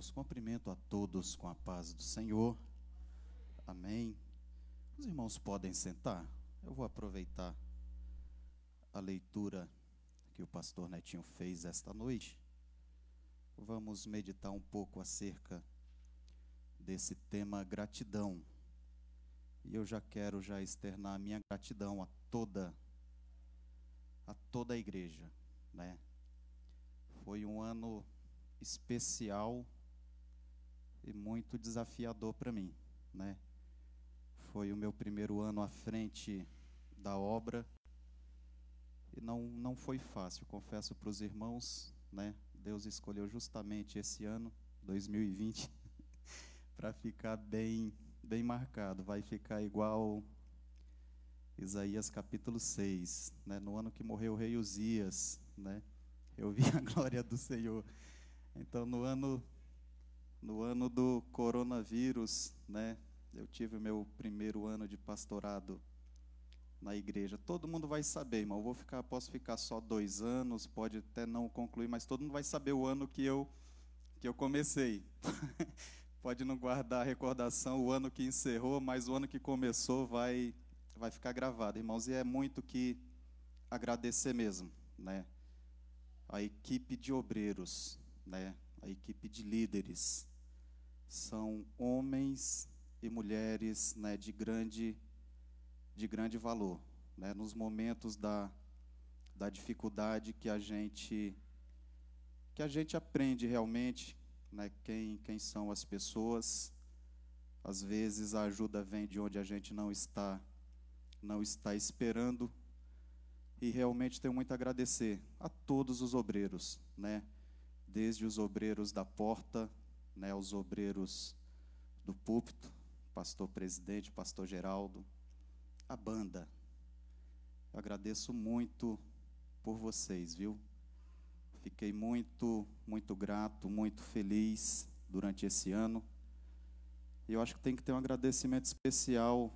Deus. Cumprimento a todos com a paz do Senhor. Amém. Os irmãos podem sentar. Eu vou aproveitar a leitura que o pastor Netinho fez esta noite. Vamos meditar um pouco acerca desse tema gratidão. E eu já quero já externar a minha gratidão a toda a toda a igreja, né? Foi um ano especial e muito desafiador para mim, né? Foi o meu primeiro ano à frente da obra e não não foi fácil, confesso para os irmãos, né? Deus escolheu justamente esse ano, 2020, para ficar bem bem marcado, vai ficar igual Isaías capítulo 6, né? No ano que morreu o rei Uzias, né? Eu vi a glória do Senhor. Então, no ano, no ano do coronavírus, né, eu tive o meu primeiro ano de pastorado na igreja. Todo mundo vai saber, irmão. Eu vou ficar, posso ficar só dois anos, pode até não concluir, mas todo mundo vai saber o ano que eu que eu comecei. pode não guardar a recordação o ano que encerrou, mas o ano que começou vai vai ficar gravado, irmãos. E é muito que agradecer mesmo, né? A equipe de obreiros, né, a equipe de líderes, são homens e mulheres né, de, grande, de grande valor. Né, nos momentos da, da dificuldade que a gente que a gente aprende realmente né, quem, quem são as pessoas. Às vezes a ajuda vem de onde a gente não está não está esperando. E realmente tenho muito a agradecer a todos os obreiros, né? desde os obreiros da porta, né, os obreiros do púlpito, pastor presidente, pastor Geraldo, a banda. Eu agradeço muito por vocês, viu? Fiquei muito, muito grato, muito feliz durante esse ano. E eu acho que tem que ter um agradecimento especial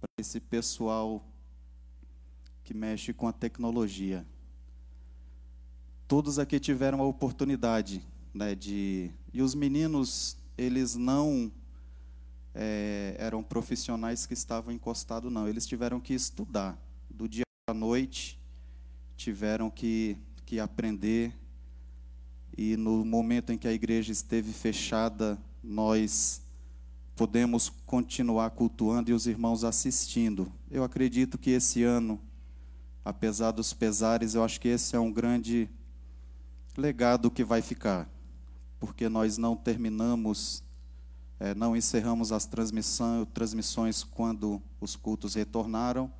para esse pessoal que mexe com a tecnologia todos aqui tiveram a oportunidade né, de. E os meninos, eles não é, eram profissionais que estavam encostados, não. Eles tiveram que estudar do dia à noite, tiveram que, que aprender. E no momento em que a igreja esteve fechada, nós podemos continuar cultuando e os irmãos assistindo. Eu acredito que esse ano, apesar dos pesares, eu acho que esse é um grande legado que vai ficar, porque nós não terminamos, é, não encerramos as transmissão, transmissões quando os cultos retornaram.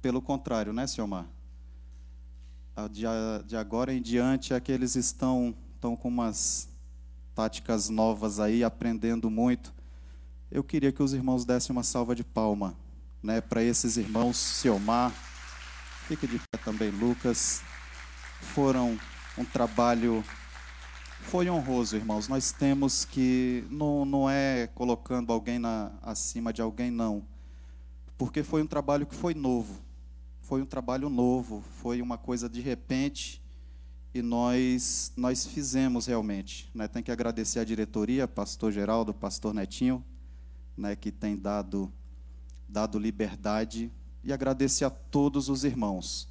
Pelo contrário, né, Mar? De, de agora em diante, aqueles estão, estão com umas táticas novas aí, aprendendo muito. Eu queria que os irmãos dessem uma salva de palma né, para esses irmãos, Ciomar, fique de pé também, Lucas, foram um trabalho. Foi honroso, irmãos. Nós temos que. Não, não é colocando alguém na, acima de alguém, não. Porque foi um trabalho que foi novo. Foi um trabalho novo. Foi uma coisa de repente. E nós, nós fizemos realmente. Né? Tem que agradecer a diretoria, pastor Geraldo, pastor Netinho, né, que tem dado, dado liberdade. E agradecer a todos os irmãos.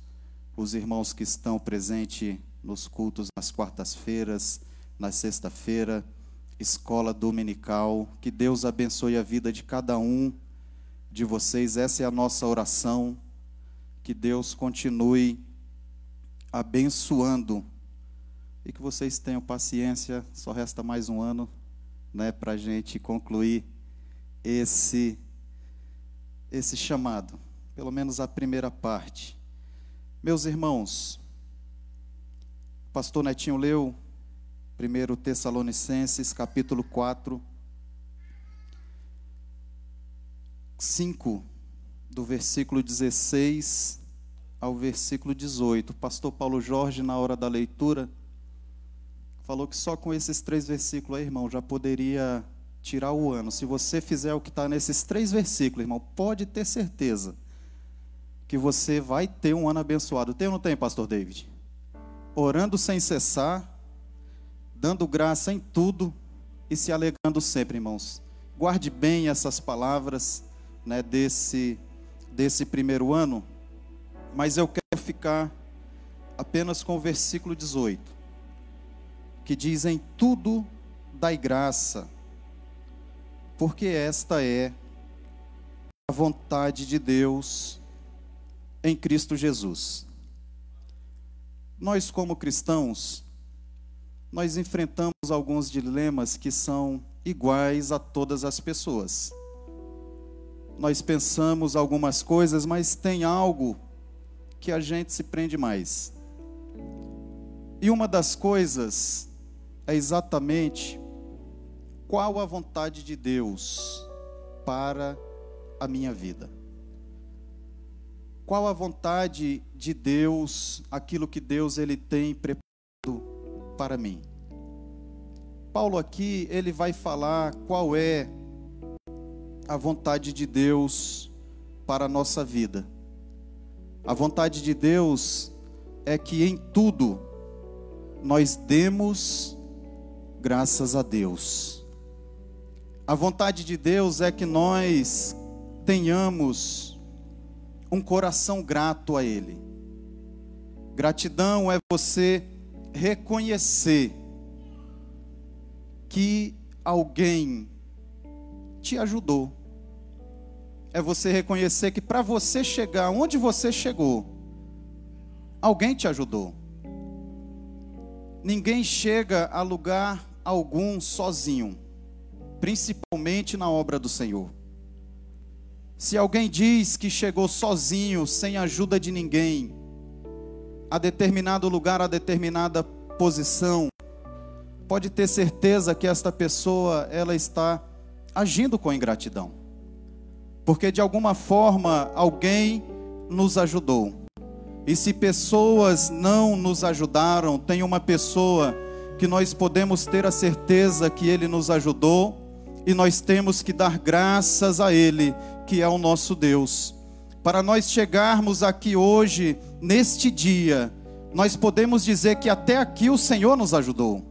Os irmãos que estão presentes nos cultos nas quartas-feiras, na sexta-feira, escola dominical. Que Deus abençoe a vida de cada um de vocês. Essa é a nossa oração. Que Deus continue abençoando e que vocês tenham paciência. Só resta mais um ano, né, para a gente concluir esse esse chamado, pelo menos a primeira parte. Meus irmãos, pastor Netinho leu 1 Tessalonicenses, capítulo 4, 5, do versículo 16 ao versículo 18. O pastor Paulo Jorge, na hora da leitura, falou que só com esses três versículos aí, irmão, já poderia tirar o ano. Se você fizer o que está nesses três versículos, irmão, pode ter certeza que você vai ter um ano abençoado. Tem ou não tem, pastor David? orando sem cessar, dando graça em tudo, e se alegrando sempre, irmãos. Guarde bem essas palavras né, desse, desse primeiro ano, mas eu quero ficar apenas com o versículo 18, que diz: Em tudo dai graça, porque esta é a vontade de Deus em Cristo Jesus. Nós, como cristãos, nós enfrentamos alguns dilemas que são iguais a todas as pessoas. Nós pensamos algumas coisas, mas tem algo que a gente se prende mais. E uma das coisas é exatamente qual a vontade de Deus para a minha vida. Qual a vontade de Deus, aquilo que Deus ele tem preparado para mim? Paulo aqui, ele vai falar qual é a vontade de Deus para a nossa vida. A vontade de Deus é que em tudo nós demos graças a Deus. A vontade de Deus é que nós tenhamos um coração grato a Ele. Gratidão é você reconhecer que alguém te ajudou. É você reconhecer que para você chegar onde você chegou, alguém te ajudou. Ninguém chega a lugar algum sozinho, principalmente na obra do Senhor. Se alguém diz que chegou sozinho, sem ajuda de ninguém, a determinado lugar, a determinada posição, pode ter certeza que esta pessoa ela está agindo com ingratidão. Porque de alguma forma alguém nos ajudou. E se pessoas não nos ajudaram, tem uma pessoa que nós podemos ter a certeza que ele nos ajudou e nós temos que dar graças a ele, que é o nosso Deus. Para nós chegarmos aqui hoje, neste dia, nós podemos dizer que até aqui o Senhor nos ajudou.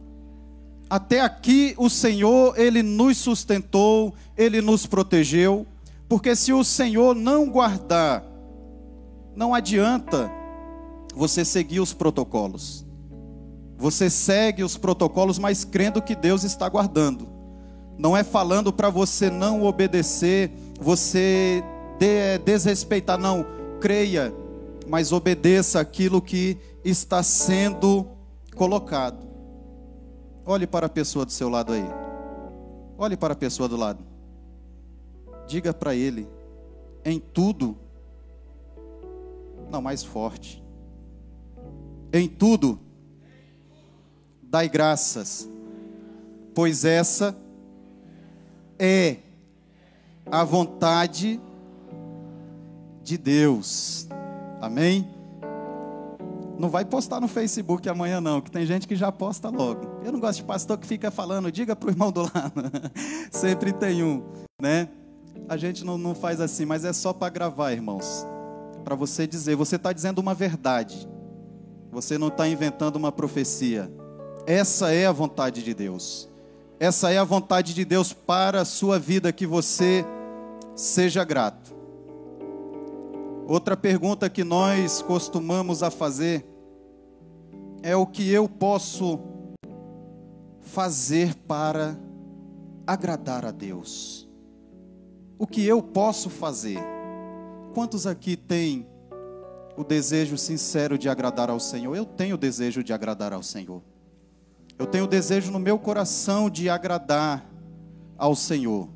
Até aqui o Senhor, ele nos sustentou, ele nos protegeu, porque se o Senhor não guardar, não adianta você seguir os protocolos. Você segue os protocolos, mas crendo que Deus está guardando. Não é falando para você não obedecer, você de, desrespeitar, não. Creia, mas obedeça aquilo que está sendo colocado. Olhe para a pessoa do seu lado aí. Olhe para a pessoa do lado. Diga para ele, em tudo, não mais forte. Em tudo, dai graças, pois essa é a vontade de Deus. Amém? Não vai postar no Facebook amanhã, não, que tem gente que já posta logo. Eu não gosto de pastor que fica falando, diga para o irmão do lado. Sempre tem um, né? A gente não, não faz assim, mas é só para gravar, irmãos. Para você dizer, você está dizendo uma verdade. Você não está inventando uma profecia. Essa é a vontade de Deus. Essa é a vontade de Deus para a sua vida, que você seja grato. Outra pergunta que nós costumamos a fazer é o que eu posso fazer para agradar a Deus? O que eu posso fazer? Quantos aqui têm o desejo sincero de agradar ao Senhor? Eu tenho o desejo de agradar ao Senhor. Eu tenho o desejo no meu coração de agradar ao Senhor.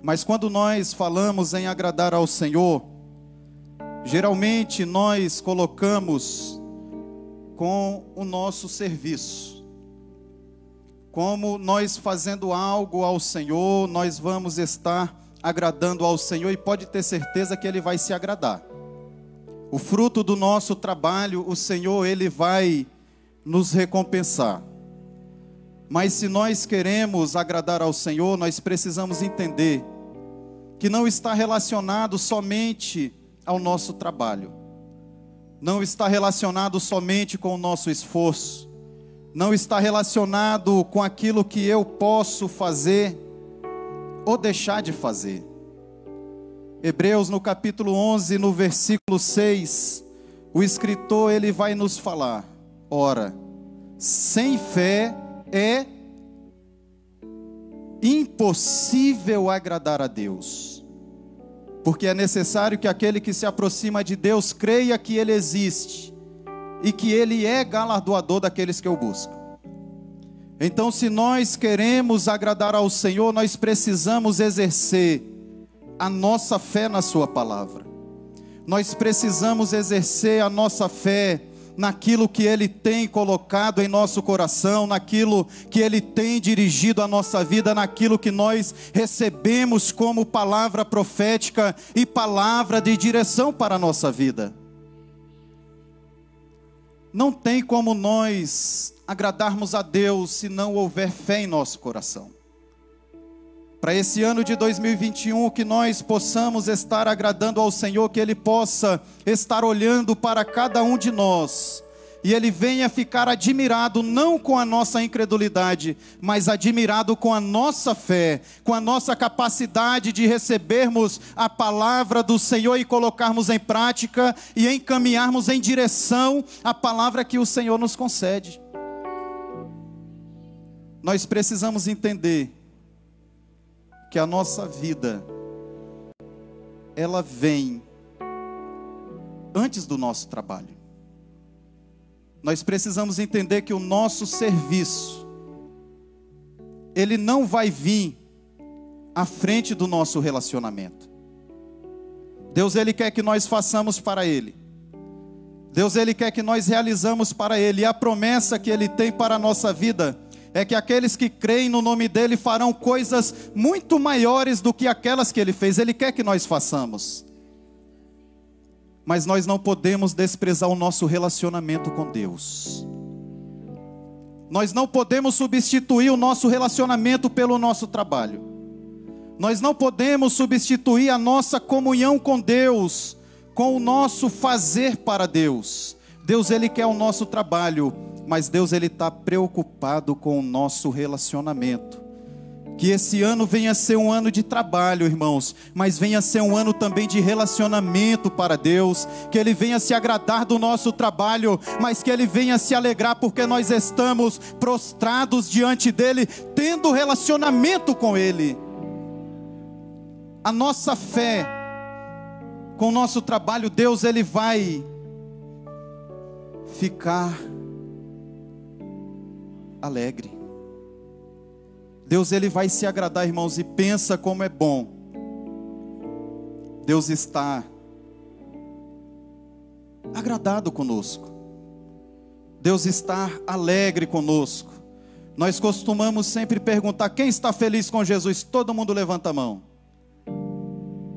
Mas quando nós falamos em agradar ao Senhor, Geralmente nós colocamos com o nosso serviço. Como nós fazendo algo ao Senhor, nós vamos estar agradando ao Senhor e pode ter certeza que Ele vai se agradar. O fruto do nosso trabalho, o Senhor, Ele vai nos recompensar. Mas se nós queremos agradar ao Senhor, nós precisamos entender que não está relacionado somente ao nosso trabalho. Não está relacionado somente com o nosso esforço. não está relacionado com aquilo que eu posso fazer ou deixar de fazer. Hebreus no capítulo 11, no versículo 6, o escritor ele vai nos falar: ora, sem fé é impossível agradar a Deus. Porque é necessário que aquele que se aproxima de Deus creia que ele existe e que ele é galardoador daqueles que o buscam. Então, se nós queremos agradar ao Senhor, nós precisamos exercer a nossa fé na Sua palavra. Nós precisamos exercer a nossa fé naquilo que Ele tem colocado em nosso coração, naquilo que Ele tem dirigido a nossa vida, naquilo que nós recebemos como palavra profética e palavra de direção para a nossa vida. Não tem como nós agradarmos a Deus se não houver fé em nosso coração. Para esse ano de 2021, que nós possamos estar agradando ao Senhor, que Ele possa estar olhando para cada um de nós e ele venha ficar admirado não com a nossa incredulidade, mas admirado com a nossa fé, com a nossa capacidade de recebermos a palavra do Senhor e colocarmos em prática e encaminharmos em direção à palavra que o Senhor nos concede. Nós precisamos entender que a nossa vida ela vem antes do nosso trabalho. Nós precisamos entender que o nosso serviço, ele não vai vir à frente do nosso relacionamento. Deus, ele quer que nós façamos para Ele. Deus, ele quer que nós realizamos para Ele. E a promessa que Ele tem para a nossa vida é que aqueles que creem no nome dEle farão coisas muito maiores do que aquelas que Ele fez. Ele quer que nós façamos mas nós não podemos desprezar o nosso relacionamento com Deus. Nós não podemos substituir o nosso relacionamento pelo nosso trabalho. Nós não podemos substituir a nossa comunhão com Deus com o nosso fazer para Deus. Deus ele quer o nosso trabalho, mas Deus ele está preocupado com o nosso relacionamento. Que esse ano venha ser um ano de trabalho, irmãos, mas venha ser um ano também de relacionamento para Deus. Que Ele venha se agradar do nosso trabalho, mas que Ele venha se alegrar porque nós estamos prostrados diante dEle, tendo relacionamento com Ele. A nossa fé, com o nosso trabalho, Deus, Ele vai ficar alegre. Deus ele vai se agradar, irmãos, e pensa como é bom. Deus está agradado conosco. Deus está alegre conosco. Nós costumamos sempre perguntar: quem está feliz com Jesus? Todo mundo levanta a mão.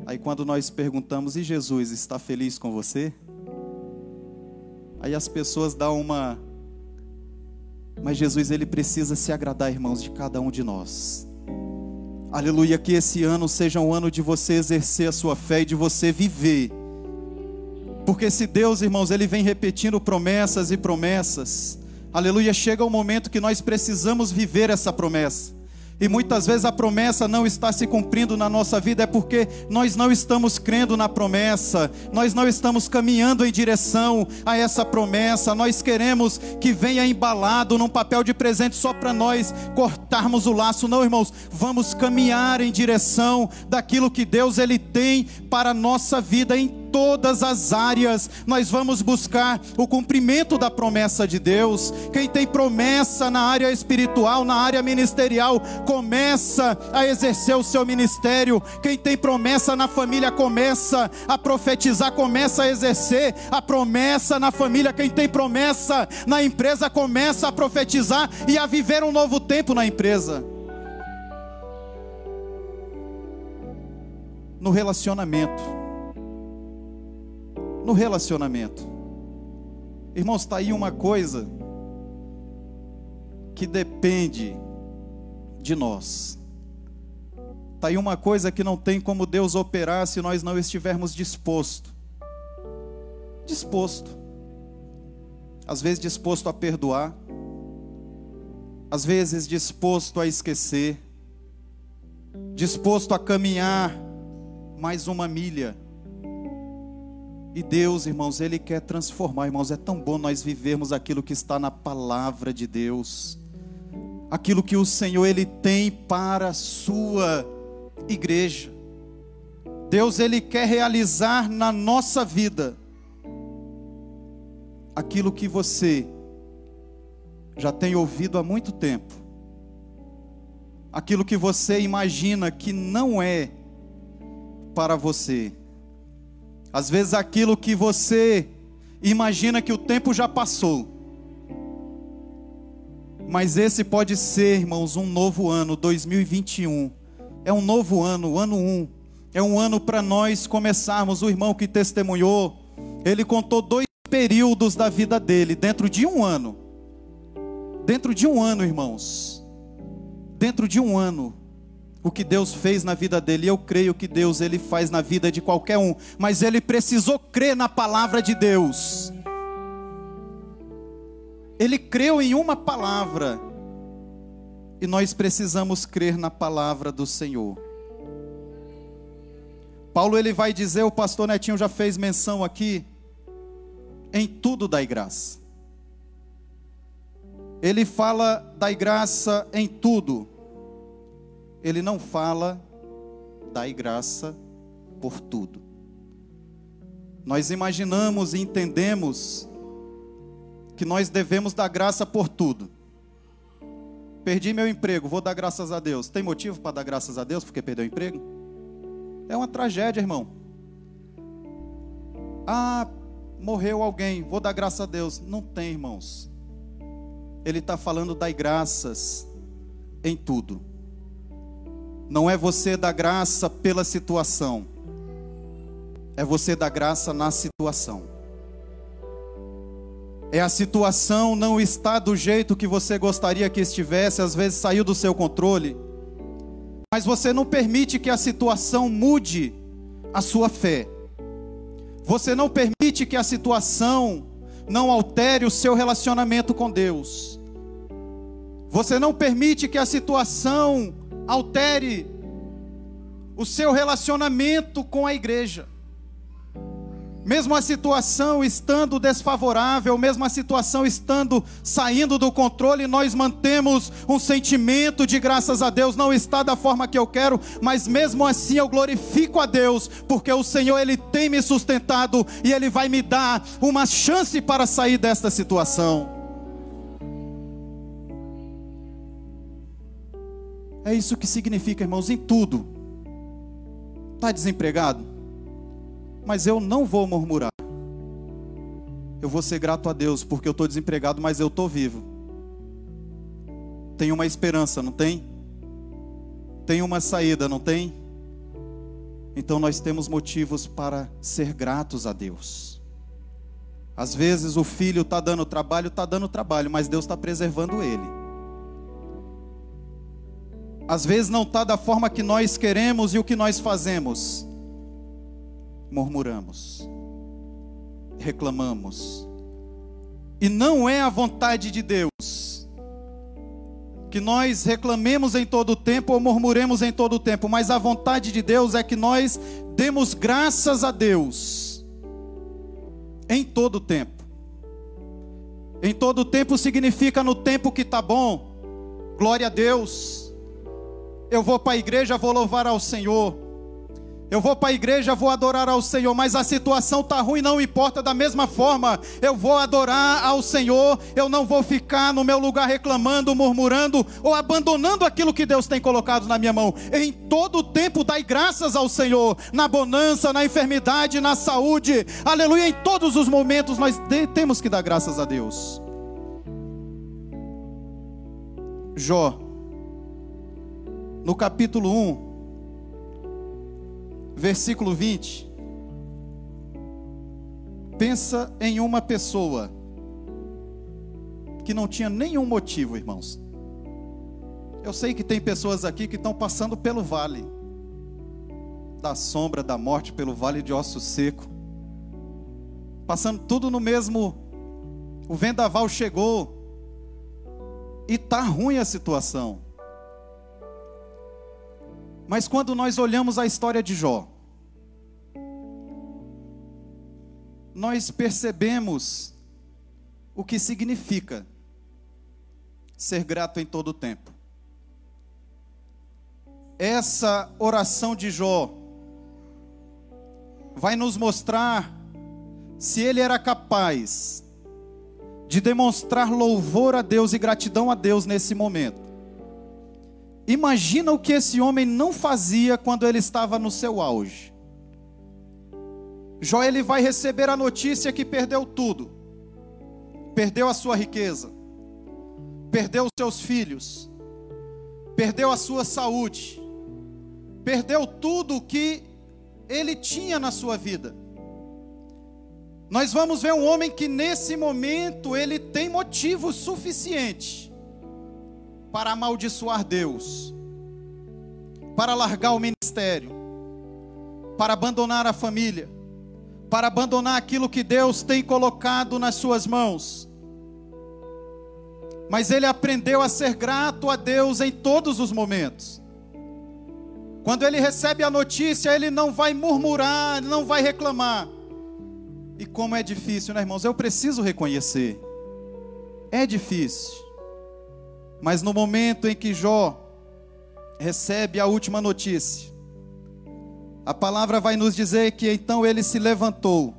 Aí quando nós perguntamos: e Jesus está feliz com você? Aí as pessoas dão uma mas Jesus, ele precisa se agradar, irmãos, de cada um de nós. Aleluia, que esse ano seja um ano de você exercer a sua fé e de você viver. Porque se Deus, irmãos, ele vem repetindo promessas e promessas, aleluia, chega o momento que nós precisamos viver essa promessa. E muitas vezes a promessa não está se cumprindo na nossa vida, é porque nós não estamos crendo na promessa, nós não estamos caminhando em direção a essa promessa, nós queremos que venha embalado num papel de presente só para nós cortarmos o laço. Não, irmãos, vamos caminhar em direção daquilo que Deus ele tem para a nossa vida. Em todas as áreas nós vamos buscar o cumprimento da promessa de Deus. Quem tem promessa na área espiritual, na área ministerial, começa a exercer o seu ministério. Quem tem promessa na família, começa a profetizar, começa a exercer a promessa na família. Quem tem promessa na empresa, começa a profetizar e a viver um novo tempo na empresa. No relacionamento no relacionamento. Irmãos, está aí uma coisa que depende de nós. Está aí uma coisa que não tem como Deus operar se nós não estivermos disposto. Disposto. Às vezes disposto a perdoar, às vezes disposto a esquecer, disposto a caminhar mais uma milha. E Deus, irmãos, Ele quer transformar, irmãos. É tão bom nós vivermos aquilo que está na palavra de Deus, aquilo que o Senhor Ele tem para a Sua igreja. Deus, Ele quer realizar na nossa vida aquilo que você já tem ouvido há muito tempo, aquilo que você imagina que não é para você, às vezes aquilo que você imagina que o tempo já passou, mas esse pode ser, irmãos, um novo ano, 2021, é um novo ano, ano 1, é um ano para nós começarmos. O irmão que testemunhou, ele contou dois períodos da vida dele, dentro de um ano. Dentro de um ano, irmãos. Dentro de um ano. O que Deus fez na vida dele, eu creio que Deus ele faz na vida de qualquer um, mas ele precisou crer na palavra de Deus. Ele creu em uma palavra. E nós precisamos crer na palavra do Senhor. Paulo ele vai dizer, o pastor Netinho já fez menção aqui, em tudo dai graça. Ele fala dai graça em tudo. Ele não fala dai graça por tudo. Nós imaginamos e entendemos que nós devemos dar graça por tudo. Perdi meu emprego, vou dar graças a Deus. Tem motivo para dar graças a Deus porque perdeu o emprego? É uma tragédia, irmão. Ah, morreu alguém, vou dar graças a Deus. Não tem, irmãos. Ele está falando das graças em tudo. Não é você dar graça pela situação, é você dar graça na situação. É a situação não está do jeito que você gostaria que estivesse, às vezes saiu do seu controle, mas você não permite que a situação mude a sua fé. Você não permite que a situação não altere o seu relacionamento com Deus. Você não permite que a situação altere o seu relacionamento com a igreja. Mesmo a situação estando desfavorável, mesmo a situação estando saindo do controle, nós mantemos um sentimento de graças a Deus, não está da forma que eu quero, mas mesmo assim eu glorifico a Deus, porque o Senhor ele tem me sustentado e ele vai me dar uma chance para sair desta situação. É isso que significa, irmãos, em tudo. Está desempregado? mas eu não vou murmurar. Eu vou ser grato a Deus porque eu estou desempregado, mas eu estou vivo. Tem uma esperança, não tem? Tem uma saída, não tem? Então nós temos motivos para ser gratos a Deus. Às vezes o filho está dando trabalho, está dando trabalho, mas Deus está preservando ele. Às vezes não está da forma que nós queremos e o que nós fazemos murmuramos, reclamamos. E não é a vontade de Deus que nós reclamemos em todo o tempo ou murmuremos em todo o tempo, mas a vontade de Deus é que nós demos graças a Deus em todo o tempo. Em todo o tempo significa no tempo que está bom, glória a Deus. Eu vou para a igreja, vou louvar ao Senhor. Eu vou para a igreja, vou adorar ao Senhor, mas a situação está ruim, não importa, da mesma forma, eu vou adorar ao Senhor, eu não vou ficar no meu lugar reclamando, murmurando ou abandonando aquilo que Deus tem colocado na minha mão. Em todo tempo, dai graças ao Senhor, na bonança, na enfermidade, na saúde, aleluia, em todos os momentos nós temos que dar graças a Deus. Jó, no capítulo 1, versículo 20. Pensa em uma pessoa que não tinha nenhum motivo, irmãos. Eu sei que tem pessoas aqui que estão passando pelo vale da sombra da morte, pelo vale de osso seco, passando tudo no mesmo. O vendaval chegou, E tá ruim a situação. Mas quando nós olhamos a história de Jó, nós percebemos o que significa ser grato em todo o tempo. Essa oração de Jó vai nos mostrar se ele era capaz de demonstrar louvor a Deus e gratidão a Deus nesse momento. Imagina o que esse homem não fazia quando ele estava no seu auge. Jó ele vai receber a notícia que perdeu tudo. Perdeu a sua riqueza, perdeu os seus filhos, perdeu a sua saúde, perdeu tudo o que ele tinha na sua vida. Nós vamos ver um homem que nesse momento ele tem motivo suficiente para amaldiçoar Deus, para largar o ministério, para abandonar a família, para abandonar aquilo que Deus tem colocado nas suas mãos. Mas ele aprendeu a ser grato a Deus em todos os momentos. Quando ele recebe a notícia, ele não vai murmurar, não vai reclamar e como é difícil, né, irmãos? Eu preciso reconhecer. É difícil. Mas no momento em que Jó recebe a última notícia, a palavra vai nos dizer que então ele se levantou,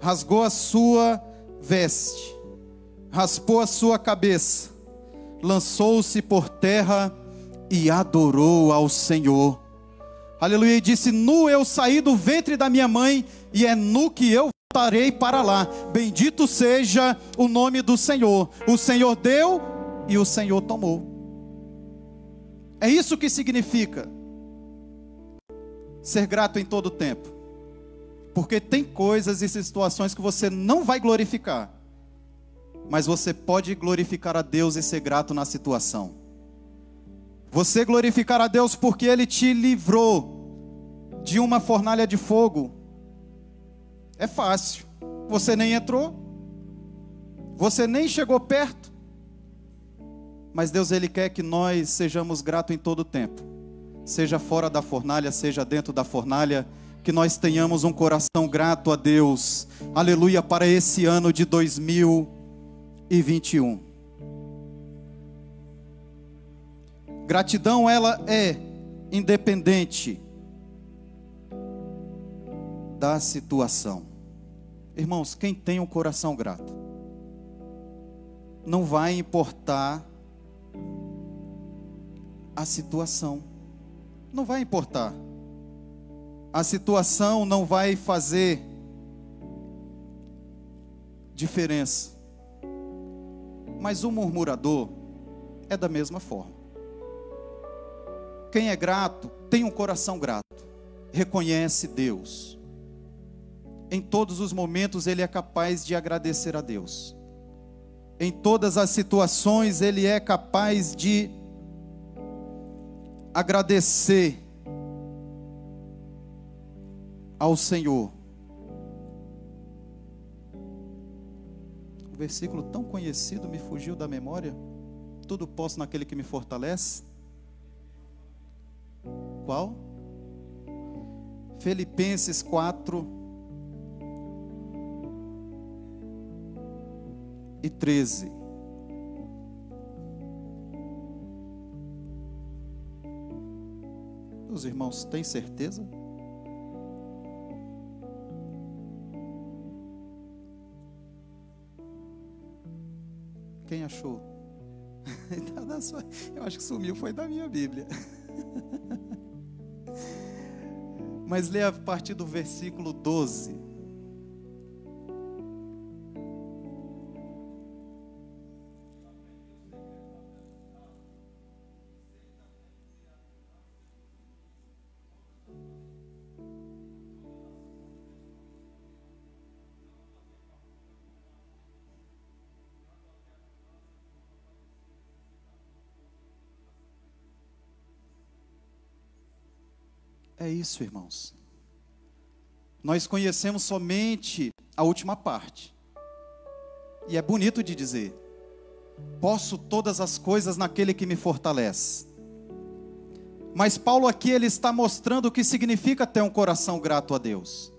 rasgou a sua veste, raspou a sua cabeça, lançou-se por terra e adorou ao Senhor. Aleluia, e disse: Nu eu saí do ventre da minha mãe, e é nu que eu voltarei para lá. Bendito seja o nome do Senhor. O Senhor deu e o Senhor tomou. É isso que significa ser grato em todo tempo. Porque tem coisas e situações que você não vai glorificar, mas você pode glorificar a Deus e ser grato na situação. Você glorificar a Deus porque Ele te livrou de uma fornalha de fogo é fácil. Você nem entrou, você nem chegou perto. Mas Deus ele quer que nós sejamos gratos em todo o tempo. Seja fora da fornalha, seja dentro da fornalha, que nós tenhamos um coração grato a Deus. Aleluia para esse ano de 2021. Gratidão ela é independente da situação. Irmãos, quem tem um coração grato, não vai importar a situação, não vai importar. A situação não vai fazer diferença. Mas o murmurador é da mesma forma. Quem é grato tem um coração grato, reconhece Deus em todos os momentos ele é capaz de agradecer a Deus. Em todas as situações ele é capaz de agradecer ao Senhor. Um versículo tão conhecido me fugiu da memória. Tudo posso naquele que me fortalece. Qual? Filipenses 4, e 13. Os irmãos têm certeza? Quem achou? Eu acho que sumiu, foi da minha Bíblia. Mas lê a partir do versículo 12. Isso, irmãos. Nós conhecemos somente a última parte. E é bonito de dizer. Posso todas as coisas naquele que me fortalece. Mas Paulo aqui ele está mostrando o que significa ter um coração grato a Deus.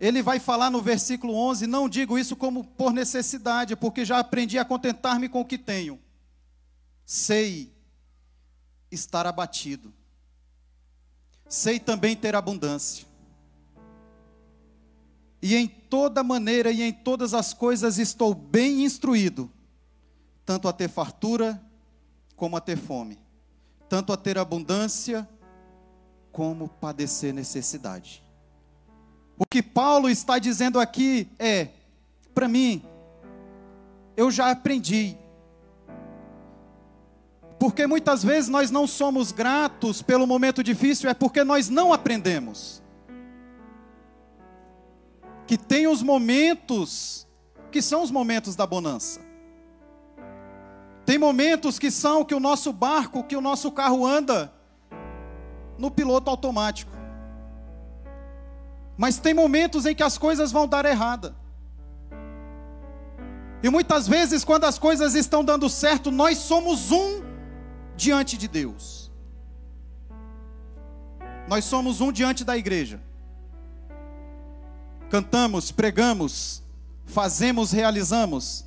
Ele vai falar no versículo 11: Não digo isso como por necessidade, porque já aprendi a contentar-me com o que tenho. Sei estar abatido, sei também ter abundância. E em toda maneira e em todas as coisas estou bem instruído, tanto a ter fartura como a ter fome, tanto a ter abundância como padecer necessidade. O que Paulo está dizendo aqui é: para mim, eu já aprendi. Porque muitas vezes nós não somos gratos pelo momento difícil, é porque nós não aprendemos. Que tem os momentos que são os momentos da bonança. Tem momentos que são que o nosso barco, que o nosso carro anda no piloto automático. Mas tem momentos em que as coisas vão dar errada. E muitas vezes, quando as coisas estão dando certo, nós somos um diante de Deus. Nós somos um diante da igreja. Cantamos, pregamos, fazemos, realizamos.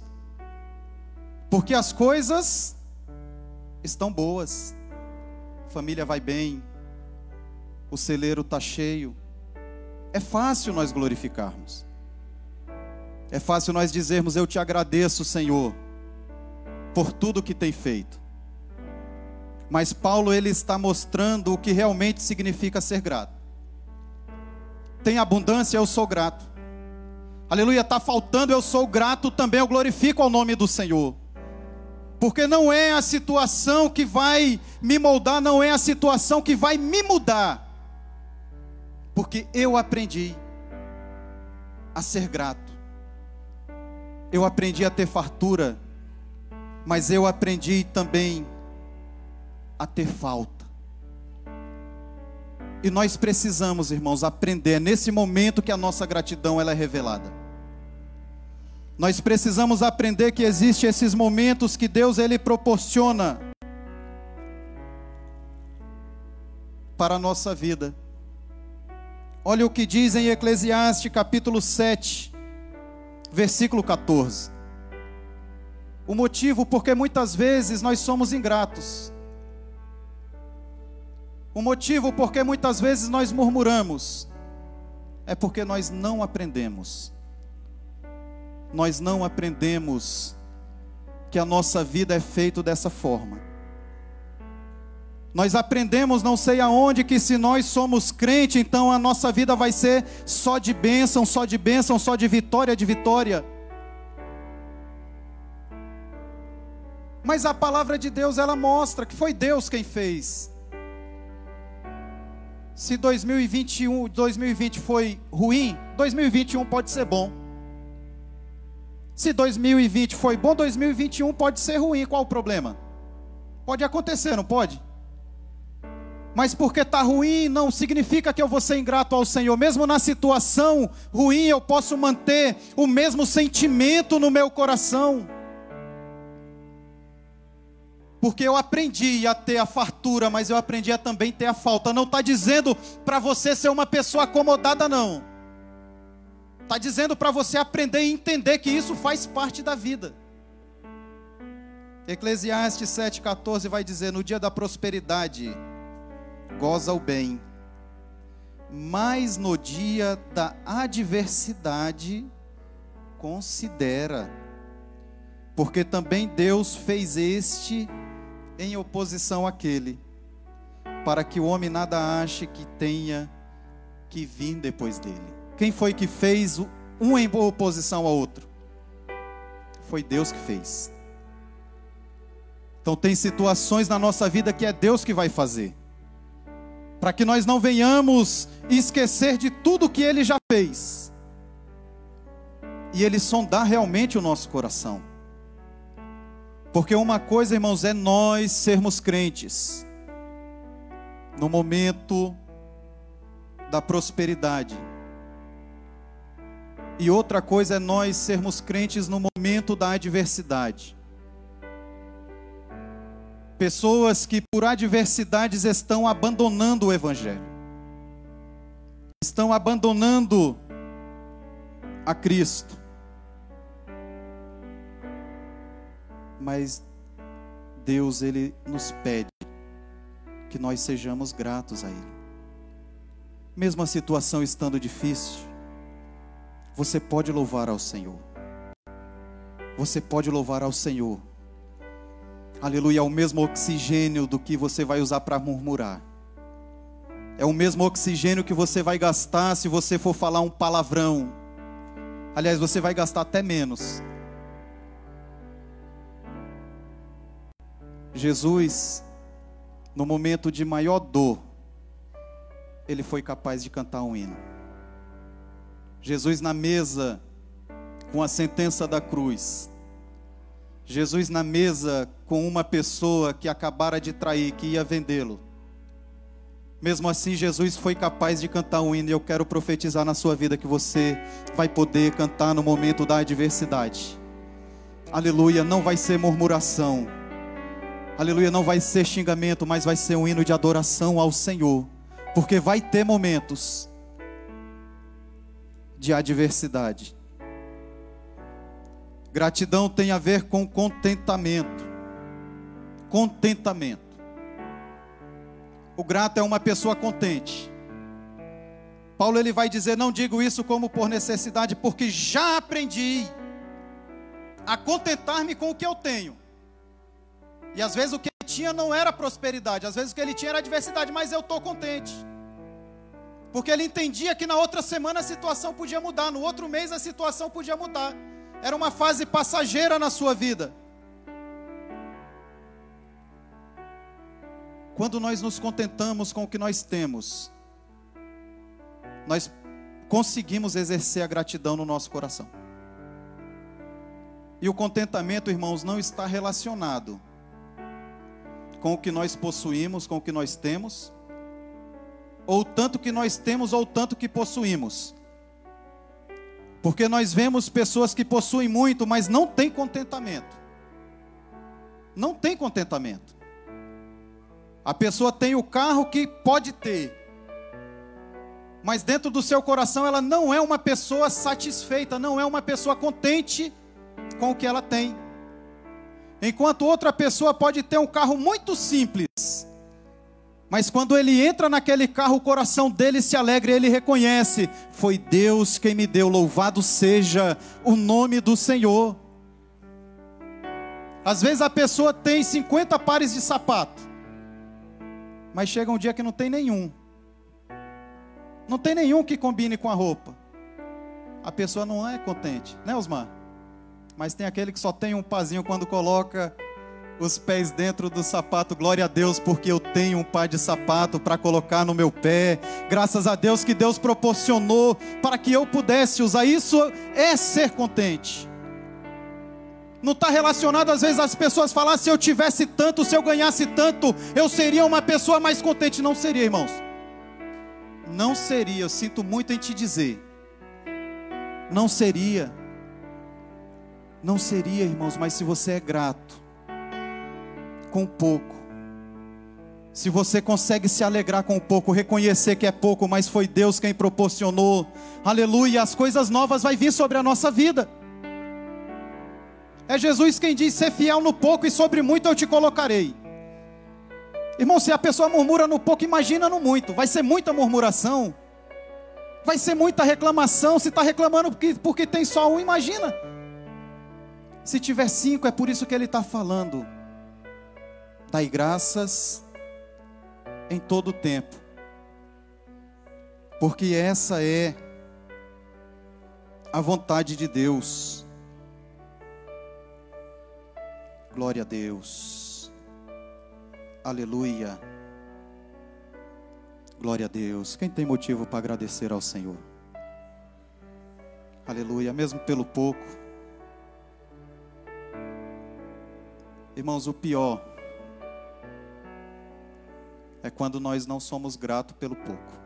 Porque as coisas estão boas. Família vai bem. O celeiro está cheio. É fácil nós glorificarmos. É fácil nós dizermos: Eu te agradeço, Senhor, por tudo que tem feito. Mas Paulo ele está mostrando o que realmente significa ser grato. Tem abundância, eu sou grato. Aleluia, está faltando, eu sou grato também, eu glorifico ao nome do Senhor. Porque não é a situação que vai me moldar, não é a situação que vai me mudar porque eu aprendi a ser grato. Eu aprendi a ter fartura, mas eu aprendi também a ter falta. E nós precisamos, irmãos, aprender nesse momento que a nossa gratidão ela é revelada. Nós precisamos aprender que existem esses momentos que Deus ele proporciona para a nossa vida. Olha o que diz em Eclesiastes capítulo 7, versículo 14. O motivo porque muitas vezes nós somos ingratos. O motivo porque muitas vezes nós murmuramos é porque nós não aprendemos. Nós não aprendemos que a nossa vida é feita dessa forma. Nós aprendemos não sei aonde que se nós somos crente, então a nossa vida vai ser só de bênção, só de bênção, só de vitória, de vitória. Mas a palavra de Deus ela mostra que foi Deus quem fez. Se 2021, 2020 foi ruim, 2021 pode ser bom. Se 2020 foi bom, 2021 pode ser ruim. Qual o problema? Pode acontecer, não pode? Mas porque está ruim, não significa que eu vou ser ingrato ao Senhor. Mesmo na situação ruim, eu posso manter o mesmo sentimento no meu coração. Porque eu aprendi a ter a fartura, mas eu aprendi a também ter a falta. Não está dizendo para você ser uma pessoa acomodada, não. Está dizendo para você aprender e entender que isso faz parte da vida. Eclesiastes 7,14 vai dizer: No dia da prosperidade goza o bem, mas no dia da adversidade, considera, porque também Deus fez este em oposição àquele, para que o homem nada ache que tenha que vir depois dele. Quem foi que fez um em oposição ao outro? Foi Deus que fez. Então, tem situações na nossa vida que é Deus que vai fazer para que nós não venhamos esquecer de tudo que Ele já fez, e Ele sondar realmente o nosso coração. Porque uma coisa, irmãos, é nós sermos crentes, no momento da prosperidade, e outra coisa é nós sermos crentes no momento da adversidade. Pessoas que por adversidades estão abandonando o Evangelho, estão abandonando a Cristo. Mas Deus, Ele nos pede que nós sejamos gratos a Ele. Mesmo a situação estando difícil, você pode louvar ao Senhor. Você pode louvar ao Senhor Aleluia, é o mesmo oxigênio do que você vai usar para murmurar. É o mesmo oxigênio que você vai gastar se você for falar um palavrão. Aliás, você vai gastar até menos. Jesus, no momento de maior dor, ele foi capaz de cantar um hino. Jesus na mesa, com a sentença da cruz, Jesus na mesa com uma pessoa que acabara de trair, que ia vendê-lo. Mesmo assim, Jesus foi capaz de cantar um hino, e eu quero profetizar na sua vida que você vai poder cantar no momento da adversidade. Aleluia, não vai ser murmuração. Aleluia, não vai ser xingamento, mas vai ser um hino de adoração ao Senhor. Porque vai ter momentos de adversidade. Gratidão tem a ver com contentamento. Contentamento. O grato é uma pessoa contente. Paulo ele vai dizer: Não digo isso como por necessidade, porque já aprendi a contentar-me com o que eu tenho. E às vezes o que ele tinha não era prosperidade, às vezes o que ele tinha era adversidade, mas eu estou contente. Porque ele entendia que na outra semana a situação podia mudar, no outro mês a situação podia mudar. Era uma fase passageira na sua vida. Quando nós nos contentamos com o que nós temos, nós conseguimos exercer a gratidão no nosso coração. E o contentamento, irmãos, não está relacionado com o que nós possuímos, com o que nós temos, ou tanto que nós temos, ou tanto que possuímos. Porque nós vemos pessoas que possuem muito, mas não têm contentamento. Não tem contentamento. A pessoa tem o carro que pode ter, mas dentro do seu coração ela não é uma pessoa satisfeita, não é uma pessoa contente com o que ela tem. Enquanto outra pessoa pode ter um carro muito simples, mas quando ele entra naquele carro, o coração dele se alegra e ele reconhece: foi Deus quem me deu, louvado seja o nome do Senhor. Às vezes a pessoa tem 50 pares de sapato, mas chega um dia que não tem nenhum. Não tem nenhum que combine com a roupa. A pessoa não é contente, né, Osmar? Mas tem aquele que só tem um pazinho quando coloca os pés dentro do sapato. Glória a Deus, porque eu tenho um par de sapato para colocar no meu pé. Graças a Deus que Deus proporcionou para que eu pudesse usar. Isso é ser contente. Não está relacionado, às vezes, as pessoas falar se eu tivesse tanto, se eu ganhasse tanto, eu seria uma pessoa mais contente. Não seria, irmãos. Não seria, eu sinto muito em te dizer. Não seria. Não seria, irmãos, mas se você é grato, com pouco. Se você consegue se alegrar com pouco, reconhecer que é pouco, mas foi Deus quem proporcionou, aleluia, as coisas novas vai vir sobre a nossa vida. É Jesus quem diz: ser fiel no pouco e sobre muito eu te colocarei. Irmão, se a pessoa murmura no pouco, imagina no muito, vai ser muita murmuração, vai ser muita reclamação. Se está reclamando porque, porque tem só um, imagina. Se tiver cinco, é por isso que ele está falando. Dai graças em todo o tempo, porque essa é a vontade de Deus. Glória a Deus. Aleluia. Glória a Deus. Quem tem motivo para agradecer ao Senhor? Aleluia. Mesmo pelo pouco. Irmãos, o pior é quando nós não somos gratos pelo pouco.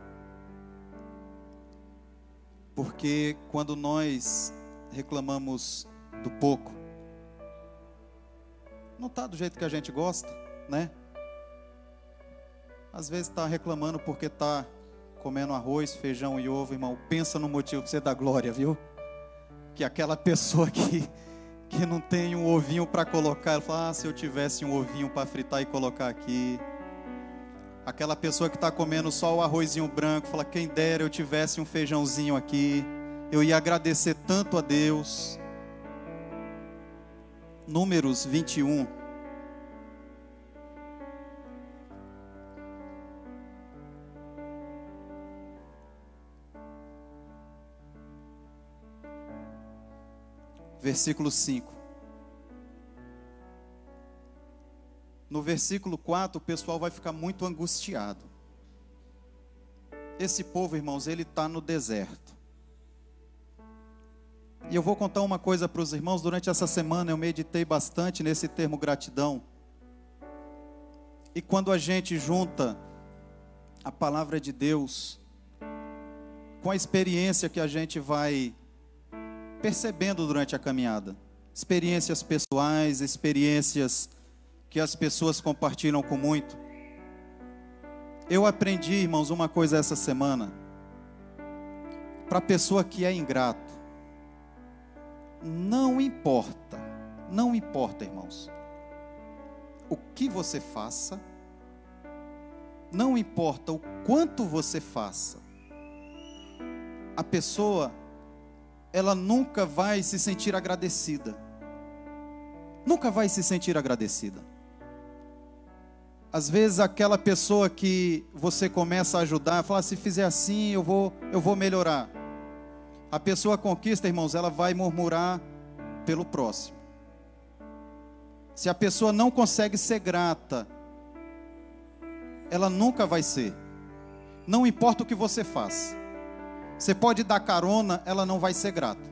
Porque quando nós reclamamos do pouco, não está do jeito que a gente gosta, né? Às vezes está reclamando porque está comendo arroz, feijão e ovo, irmão. Pensa no motivo para você dar glória, viu? Que aquela pessoa que, que não tem um ovinho para colocar, ela fala: ah, se eu tivesse um ovinho para fritar e colocar aqui. Aquela pessoa que está comendo só o arrozinho branco, fala: quem dera eu tivesse um feijãozinho aqui. Eu ia agradecer tanto a Deus. Números 21. Versículo 5. No versículo 4, o pessoal vai ficar muito angustiado. Esse povo, irmãos, ele está no deserto. E eu vou contar uma coisa para os irmãos. Durante essa semana eu meditei bastante nesse termo gratidão. E quando a gente junta a palavra de Deus com a experiência que a gente vai percebendo durante a caminhada, experiências pessoais, experiências que as pessoas compartilham com muito. Eu aprendi, irmãos, uma coisa essa semana. Para a pessoa que é ingrato, não importa, não importa, irmãos, o que você faça, não importa o quanto você faça, a pessoa, ela nunca vai se sentir agradecida. Nunca vai se sentir agradecida. Às vezes aquela pessoa que você começa a ajudar, fala: se fizer assim, eu vou, eu vou melhorar. A pessoa conquista, irmãos, ela vai murmurar pelo próximo. Se a pessoa não consegue ser grata, ela nunca vai ser. Não importa o que você faça. Você pode dar carona, ela não vai ser grata.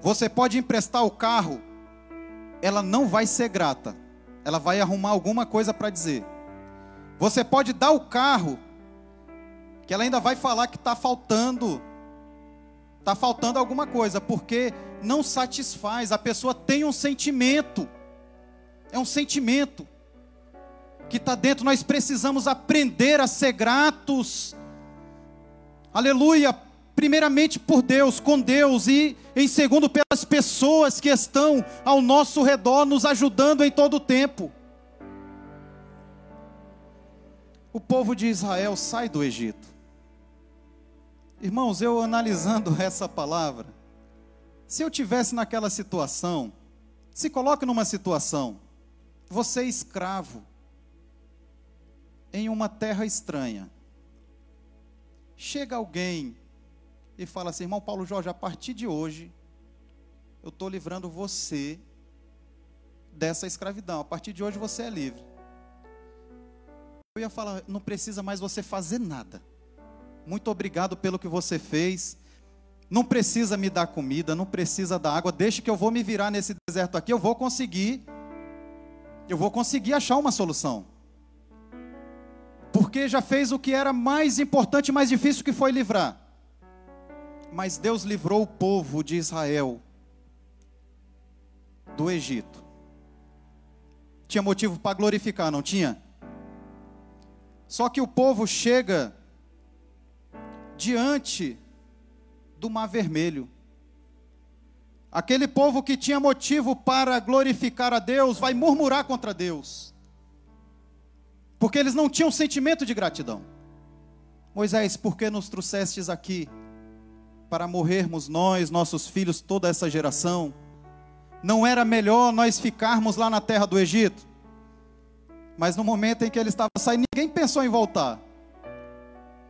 Você pode emprestar o carro, ela não vai ser grata. Ela vai arrumar alguma coisa para dizer. Você pode dar o carro, que ela ainda vai falar que está faltando Está faltando alguma coisa, porque não satisfaz. A pessoa tem um sentimento. É um sentimento que está dentro. Nós precisamos aprender a ser gratos. Aleluia. Primeiramente por Deus, com Deus, e em segundo pelas pessoas que estão ao nosso redor, nos ajudando em todo o tempo. O povo de Israel sai do Egito. Irmãos, eu analisando essa palavra, se eu tivesse naquela situação, se coloque numa situação, você é escravo em uma terra estranha. Chega alguém e fala assim, irmão Paulo Jorge, a partir de hoje, eu estou livrando você dessa escravidão. A partir de hoje você é livre. Eu ia falar, não precisa mais você fazer nada. Muito obrigado pelo que você fez. Não precisa me dar comida, não precisa dar água. Deixe que eu vou me virar nesse deserto aqui. Eu vou conseguir. Eu vou conseguir achar uma solução. Porque já fez o que era mais importante e mais difícil que foi livrar. Mas Deus livrou o povo de Israel do Egito. Tinha motivo para glorificar, não tinha? Só que o povo chega diante do Mar Vermelho. Aquele povo que tinha motivo para glorificar a Deus vai murmurar contra Deus, porque eles não tinham sentimento de gratidão. Moisés, por que nos trouxestes aqui? Para morrermos nós, nossos filhos, toda essa geração? Não era melhor nós ficarmos lá na terra do Egito? Mas no momento em que ele estava saindo, ninguém pensou em voltar.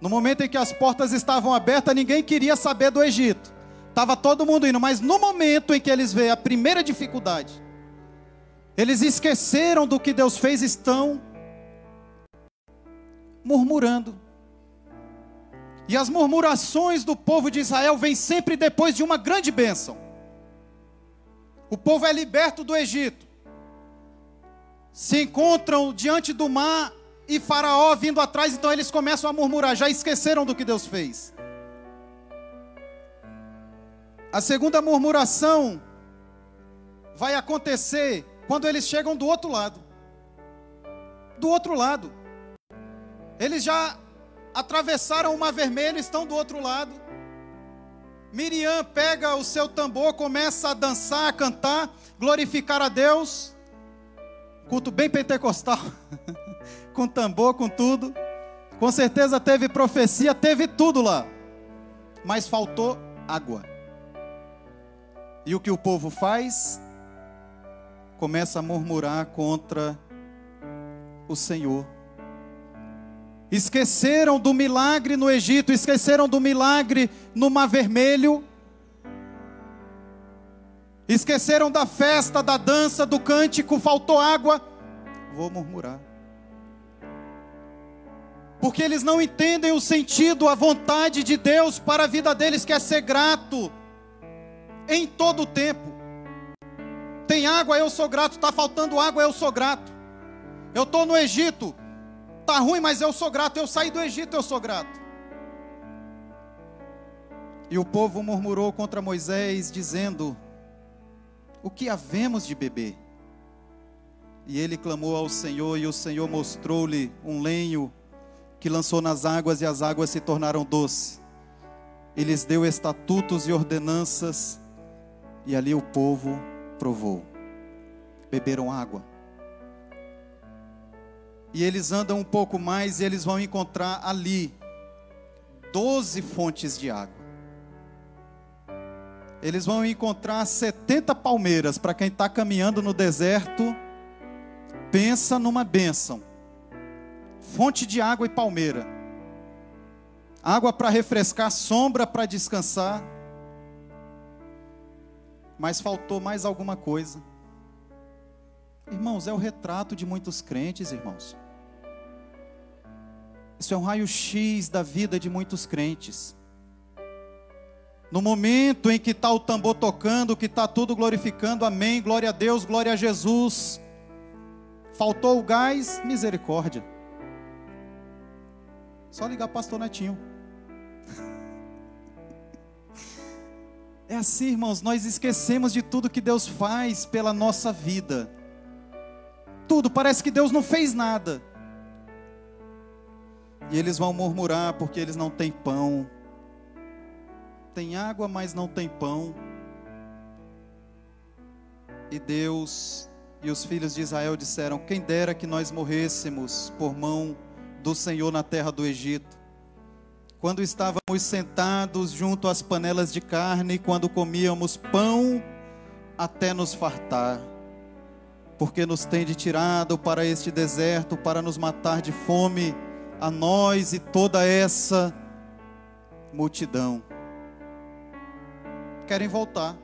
No momento em que as portas estavam abertas, ninguém queria saber do Egito. Estava todo mundo indo, mas no momento em que eles veem a primeira dificuldade, eles esqueceram do que Deus fez, estão murmurando. E as murmurações do povo de Israel vêm sempre depois de uma grande bênção. O povo é liberto do Egito, se encontram diante do mar e Faraó vindo atrás, então eles começam a murmurar, já esqueceram do que Deus fez. A segunda murmuração vai acontecer quando eles chegam do outro lado. do outro lado. Eles já atravessaram o mar vermelho, estão do outro lado. Miriam pega o seu tambor, começa a dançar, a cantar, glorificar a Deus. Culto bem pentecostal, com tambor, com tudo. Com certeza teve profecia, teve tudo lá. Mas faltou água. E o que o povo faz? Começa a murmurar contra o Senhor. Esqueceram do milagre no Egito, esqueceram do milagre no Mar Vermelho. Esqueceram da festa, da dança, do cântico, faltou água. Vou murmurar. Porque eles não entendem o sentido, a vontade de Deus para a vida deles, que é ser grato em todo o tempo. Tem água, eu sou grato. Está faltando água, eu sou grato. Eu estou no Egito, Está ruim, mas eu sou grato. Eu saí do Egito, eu sou grato. E o povo murmurou contra Moisés, dizendo: O que havemos de beber? E ele clamou ao Senhor, e o Senhor mostrou-lhe um lenho que lançou nas águas, e as águas se tornaram doces. E lhes deu estatutos e ordenanças, e ali o povo provou. Beberam água. E eles andam um pouco mais e eles vão encontrar ali doze fontes de água. Eles vão encontrar 70 palmeiras. Para quem está caminhando no deserto, pensa numa bênção. Fonte de água e palmeira. Água para refrescar, sombra para descansar. Mas faltou mais alguma coisa. Irmãos, é o retrato de muitos crentes, irmãos. Isso é um raio-x da vida de muitos crentes. No momento em que está o tambor tocando, que está tudo glorificando, amém, glória a Deus, glória a Jesus. Faltou o gás, misericórdia. Só ligar pastor Netinho. É assim, irmãos, nós esquecemos de tudo que Deus faz pela nossa vida tudo, parece que Deus não fez nada. E eles vão murmurar porque eles não têm pão. Tem água, mas não tem pão. E Deus e os filhos de Israel disseram: Quem dera que nós morrêssemos por mão do Senhor na terra do Egito. Quando estávamos sentados junto às panelas de carne, quando comíamos pão até nos fartar porque nos tende tirado para este deserto para nos matar de fome, a nós e toda essa multidão. Querem voltar.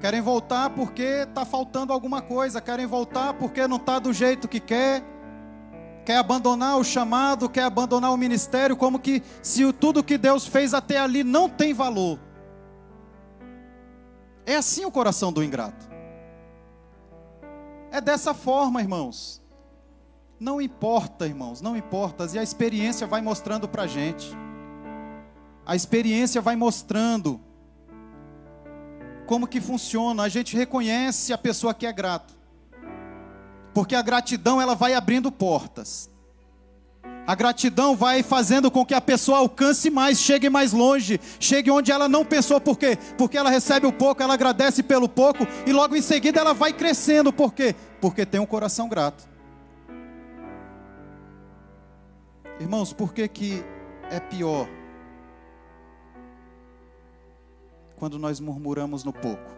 Querem voltar porque está faltando alguma coisa, querem voltar porque não está do jeito que quer, quer abandonar o chamado, quer abandonar o ministério, como que se tudo que Deus fez até ali não tem valor. É assim o coração do ingrato. É dessa forma, irmãos. Não importa, irmãos, não importa. E a experiência vai mostrando para a gente. A experiência vai mostrando como que funciona. A gente reconhece a pessoa que é grata. Porque a gratidão ela vai abrindo portas. A gratidão vai fazendo com que a pessoa alcance mais, chegue mais longe, chegue onde ela não pensou. Por quê? Porque ela recebe o pouco, ela agradece pelo pouco e logo em seguida ela vai crescendo. Por quê? Porque tem um coração grato. Irmãos, por que, que é pior quando nós murmuramos no pouco?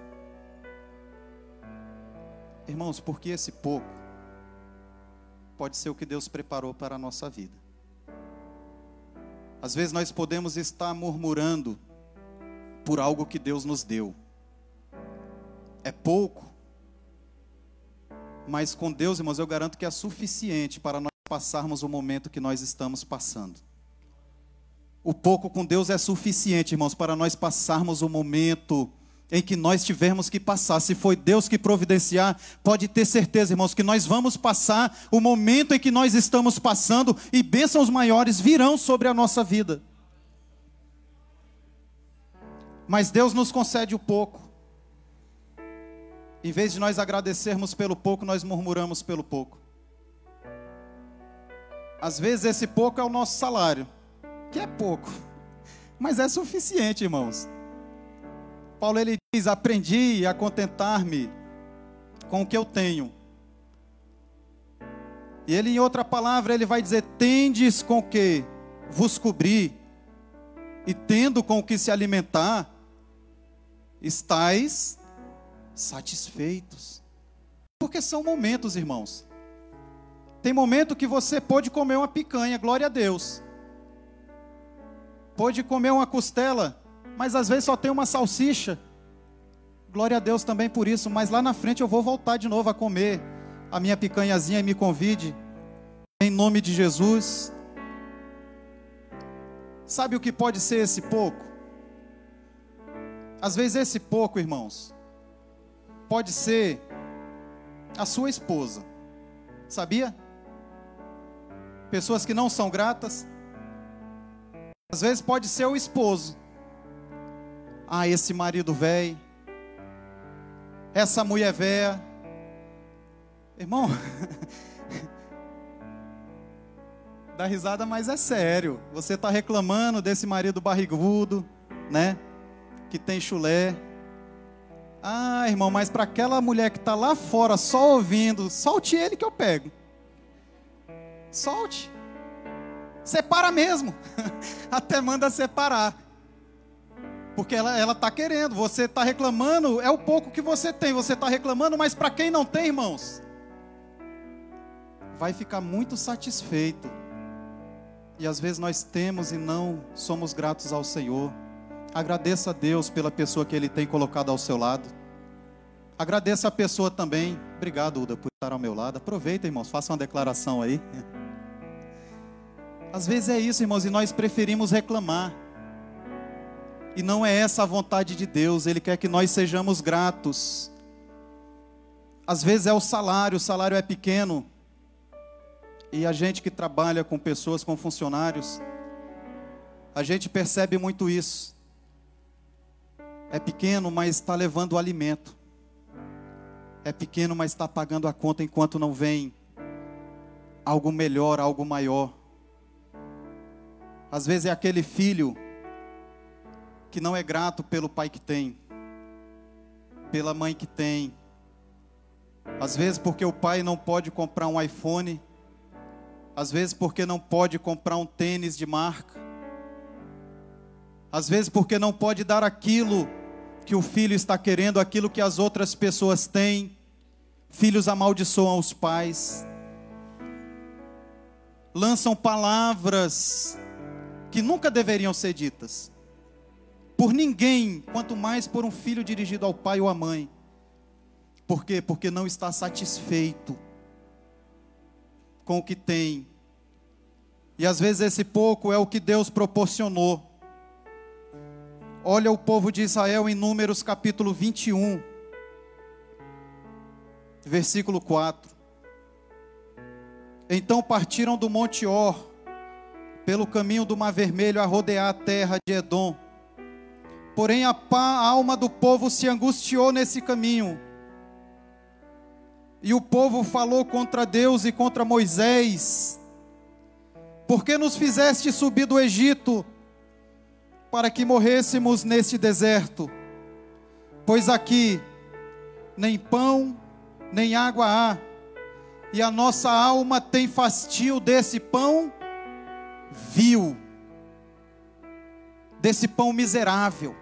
Irmãos, porque esse pouco pode ser o que Deus preparou para a nossa vida. Às vezes nós podemos estar murmurando por algo que Deus nos deu. É pouco, mas com Deus, irmãos, eu garanto que é suficiente para nós passarmos o momento que nós estamos passando. O pouco com Deus é suficiente, irmãos, para nós passarmos o momento em que nós tivermos que passar. Se foi Deus que providenciar, pode ter certeza, irmãos, que nós vamos passar o momento em que nós estamos passando e bênçãos maiores virão sobre a nossa vida. Mas Deus nos concede o pouco. Em vez de nós agradecermos pelo pouco, nós murmuramos pelo pouco. Às vezes esse pouco é o nosso salário, que é pouco, mas é suficiente, irmãos. Paulo ele diz: "Aprendi a contentar-me com o que eu tenho". E ele em outra palavra ele vai dizer: "Tendes com que vos cobrir e tendo com o que se alimentar, estais satisfeitos". Porque são momentos, irmãos. Tem momento que você pode comer uma picanha, glória a Deus. Pode comer uma costela, mas às vezes só tem uma salsicha. Glória a Deus também por isso, mas lá na frente eu vou voltar de novo a comer a minha picanhazinha e me convide. Em nome de Jesus. Sabe o que pode ser esse pouco? Às vezes esse pouco, irmãos, pode ser a sua esposa. Sabia? pessoas que não são gratas. Às vezes pode ser o esposo. Ah, esse marido velho. Essa mulher velha. Irmão, dá risada, mas é sério. Você está reclamando desse marido barrigudo, né? Que tem chulé. Ah, irmão, mas para aquela mulher que está lá fora só ouvindo, solte ele que eu pego. Solte. Separa mesmo. Até manda separar. Porque ela está querendo. Você está reclamando, é o pouco que você tem. Você está reclamando, mas para quem não tem, irmãos, vai ficar muito satisfeito. E às vezes nós temos e não somos gratos ao Senhor. Agradeça a Deus pela pessoa que Ele tem colocado ao seu lado. Agradeça a pessoa também. Obrigado, Uda, por estar ao meu lado. Aproveita, irmãos, faça uma declaração aí. Às vezes é isso, irmãos, e nós preferimos reclamar. E não é essa a vontade de Deus, Ele quer que nós sejamos gratos. Às vezes é o salário, o salário é pequeno. E a gente que trabalha com pessoas, com funcionários, a gente percebe muito isso. É pequeno, mas está levando o alimento. É pequeno, mas está pagando a conta enquanto não vem algo melhor, algo maior. Às vezes é aquele filho que não é grato pelo pai que tem, pela mãe que tem. Às vezes porque o pai não pode comprar um iPhone, às vezes porque não pode comprar um tênis de marca, às vezes porque não pode dar aquilo que o filho está querendo, aquilo que as outras pessoas têm. Filhos amaldiçoam os pais, lançam palavras que nunca deveriam ser ditas por ninguém, quanto mais por um filho dirigido ao pai ou à mãe. Por quê? Porque não está satisfeito com o que tem. E às vezes esse pouco é o que Deus proporcionou. Olha o povo de Israel em Números capítulo 21, versículo 4. Então partiram do Monte Or pelo caminho do Mar Vermelho a rodear a terra de Edom. Porém, a, a alma do povo se angustiou nesse caminho. E o povo falou contra Deus e contra Moisés: Por que nos fizeste subir do Egito para que morrêssemos neste deserto? Pois aqui nem pão, nem água há, e a nossa alma tem fastio desse pão vil, desse pão miserável.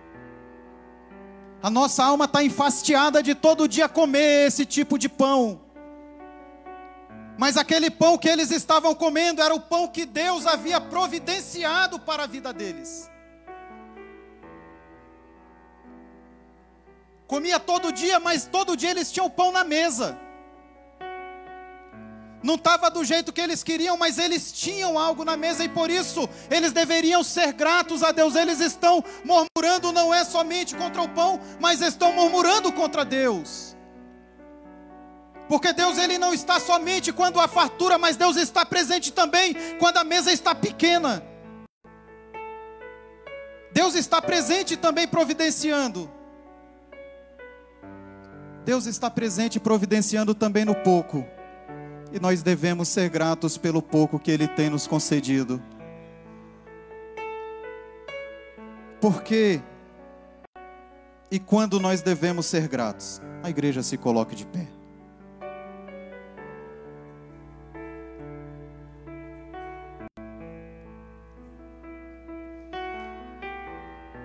A nossa alma está enfastiada de todo dia comer esse tipo de pão. Mas aquele pão que eles estavam comendo era o pão que Deus havia providenciado para a vida deles. Comia todo dia, mas todo dia eles tinham pão na mesa. Não estava do jeito que eles queriam, mas eles tinham algo na mesa e por isso eles deveriam ser gratos a Deus. Eles estão murmurando não é somente contra o pão, mas estão murmurando contra Deus. Porque Deus ele não está somente quando há fartura, mas Deus está presente também quando a mesa está pequena. Deus está presente também providenciando. Deus está presente providenciando também no pouco. E nós devemos ser gratos pelo pouco que Ele tem nos concedido. Por quê? E quando nós devemos ser gratos? A igreja se coloque de pé.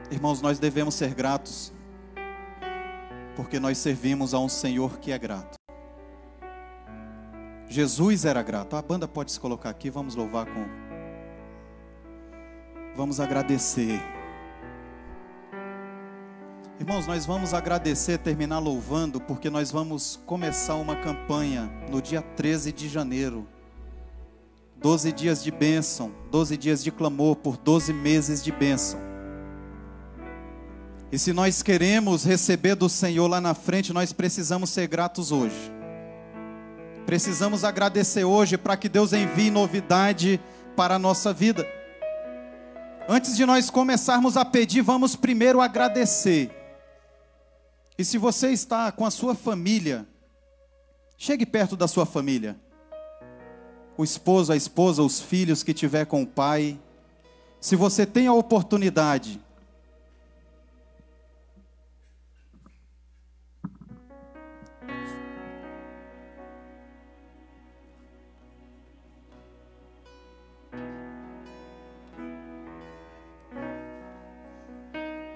Irmãos, nós devemos ser gratos porque nós servimos a um Senhor que é grato. Jesus era grato. A banda pode se colocar aqui, vamos louvar com. Vamos agradecer. Irmãos, nós vamos agradecer, terminar louvando, porque nós vamos começar uma campanha no dia 13 de janeiro. 12 dias de bênção, 12 dias de clamor por 12 meses de bênção. E se nós queremos receber do Senhor lá na frente, nós precisamos ser gratos hoje. Precisamos agradecer hoje para que Deus envie novidade para a nossa vida. Antes de nós começarmos a pedir, vamos primeiro agradecer. E se você está com a sua família, chegue perto da sua família. O esposo, a esposa, os filhos que tiver com o pai. Se você tem a oportunidade,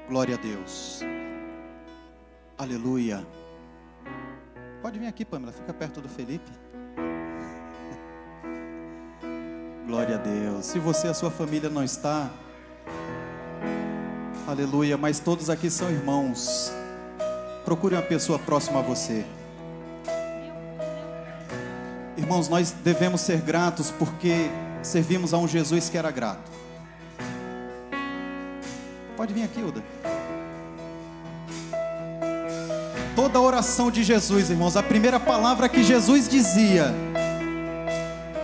Glória a Deus. Aleluia. Pode vir aqui, Pamela, fica perto do Felipe. Glória a Deus. Se você e a sua família não está, aleluia, mas todos aqui são irmãos. Procure uma pessoa próxima a você. Irmãos, nós devemos ser gratos porque servimos a um Jesus que era grato. Pode vir aqui, Uda. Toda oração de Jesus, irmãos, a primeira palavra que Jesus dizia: